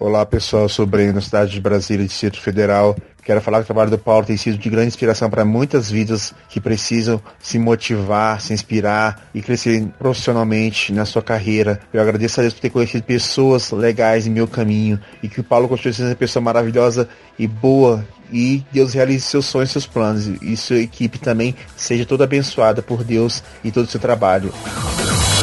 Olá pessoal, eu sou Breno, da cidade de Brasília, Distrito Federal. Quero falar que o trabalho do Paulo tem sido de grande inspiração para muitas vidas que precisam se motivar, se inspirar e crescer profissionalmente na sua carreira. Eu agradeço a Deus por ter conhecido pessoas legais em meu caminho e que o Paulo continue sendo uma pessoa maravilhosa e boa e Deus realize seus sonhos, seus planos e sua equipe também seja toda abençoada por Deus e todo o seu trabalho.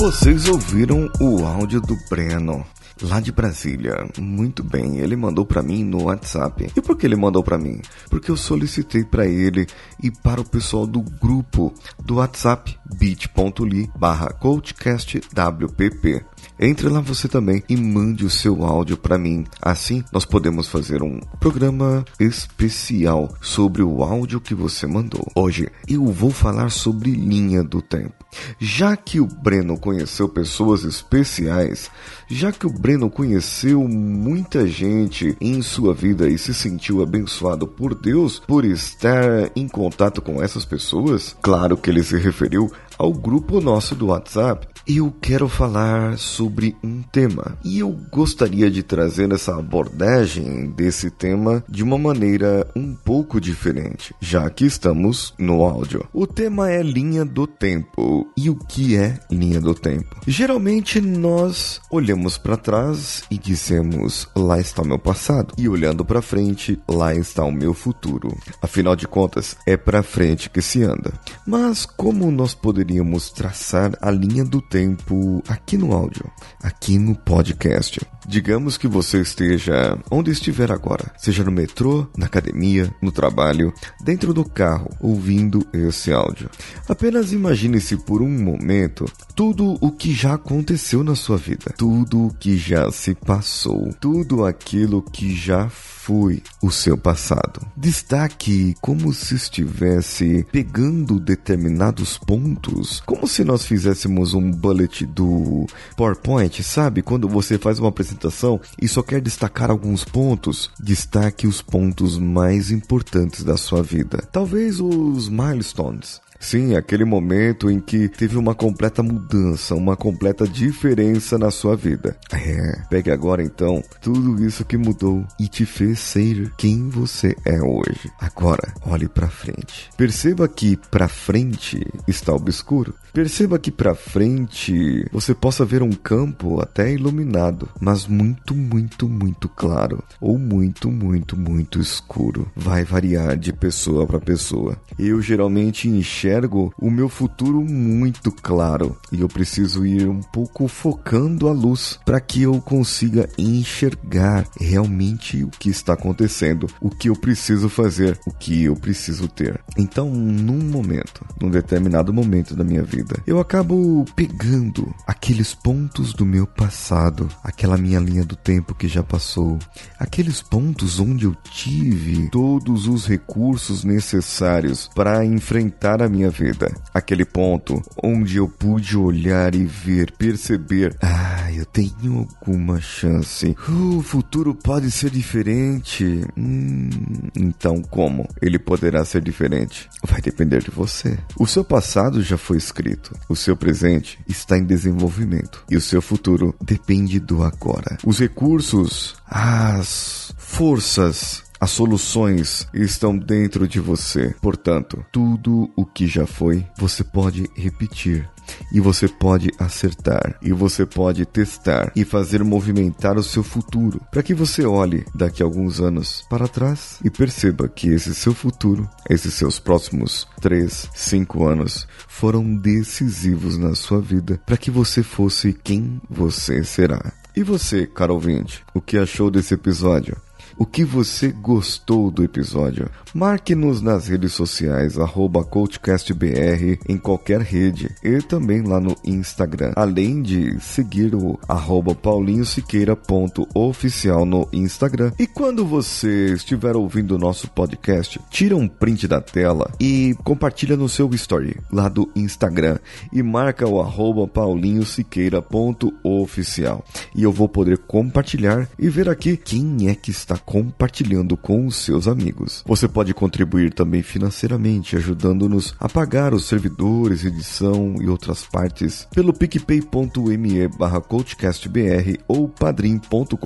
Vocês ouviram o áudio do Breno lá de Brasília. Muito bem, ele mandou para mim no WhatsApp. E por que ele mandou para mim? Porque eu solicitei para ele e para o pessoal do grupo do WhatsApp bit.ly barra coachcastwpp. Entre lá você também e mande o seu áudio para mim. Assim, nós podemos fazer um programa especial sobre o áudio que você mandou. Hoje eu vou falar sobre linha do tempo. Já que o Breno conheceu pessoas especiais, já que o Breno conheceu muita gente em sua vida e se sentiu abençoado por Deus por estar em contato com essas pessoas, claro que ele se referiu ao grupo nosso do WhatsApp eu quero falar sobre um tema e eu gostaria de trazer essa abordagem desse tema de uma maneira um pouco diferente, já que estamos no áudio. O tema é linha do tempo. E o que é linha do tempo? Geralmente nós olhamos para trás e dizemos: lá está o meu passado, e olhando para frente, lá está o meu futuro. Afinal de contas, é para frente que se anda. Mas como nós poderíamos traçar a linha do tempo aqui no áudio, aqui no podcast. Digamos que você esteja onde estiver agora, seja no metrô, na academia, no trabalho, dentro do carro, ouvindo esse áudio. Apenas imagine-se por um momento tudo o que já aconteceu na sua vida, tudo o que já se passou, tudo aquilo que já foi o seu passado. Destaque como se estivesse pegando determinados pontos, como se nós fizéssemos um bullet do PowerPoint, sabe? Quando você faz uma apresentação e só quer destacar alguns pontos, destaque os pontos mais importantes da sua vida. Talvez os milestones. Sim, aquele momento em que teve uma completa mudança, uma completa diferença na sua vida. É, pegue agora então tudo isso que mudou e te fez ser quem você é hoje. Agora, olhe para frente. Perceba que para frente está obscuro. Perceba que para frente você possa ver um campo até iluminado, mas muito, muito, muito claro ou muito, muito, muito escuro. Vai variar de pessoa para pessoa. Eu geralmente enxergo o meu futuro muito claro e eu preciso ir um pouco focando a luz para que eu consiga enxergar realmente o que está acontecendo, o que eu preciso fazer, o que eu preciso ter. Então, num momento, num determinado momento da minha vida, vida, eu acabo pegando aqueles pontos do meu passado, aquela minha linha do tempo que já passou, aqueles pontos onde eu tive todos os recursos necessários para enfrentar a minha minha vida. Aquele ponto onde eu pude olhar e ver, perceber, ah, eu tenho alguma chance. O futuro pode ser diferente. Hum, então como? Ele poderá ser diferente? Vai depender de você. O seu passado já foi escrito. O seu presente está em desenvolvimento. E o seu futuro depende do agora. Os recursos, as forças, as soluções estão dentro de você. Portanto, tudo o que já foi, você pode repetir. E você pode acertar, e você pode testar e fazer movimentar o seu futuro, para que você olhe daqui a alguns anos para trás e perceba que esse seu futuro, esses seus próximos 3, 5 anos, foram decisivos na sua vida para que você fosse quem você será. E você, caro ouvinte, o que achou desse episódio? O que você gostou do episódio? Marque-nos nas redes sociais, arroba CoachCastBR em qualquer rede e também lá no Instagram. Além de seguir o arroba paulinhosiqueira.oficial no Instagram. E quando você estiver ouvindo o nosso podcast, tira um print da tela e compartilha no seu story lá do Instagram e marca o arroba paulinhosiqueira.oficial. E eu vou poder compartilhar e ver aqui quem é que está compartilhando com os seus amigos. Você pode contribuir também financeiramente, ajudando-nos a pagar os servidores, edição e outras partes pelo picpay.me barra coachcastbr ou padrim.com.br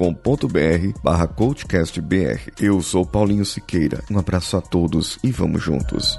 barra coachcastbr. Eu sou Paulinho Siqueira. Um abraço a todos e vamos juntos.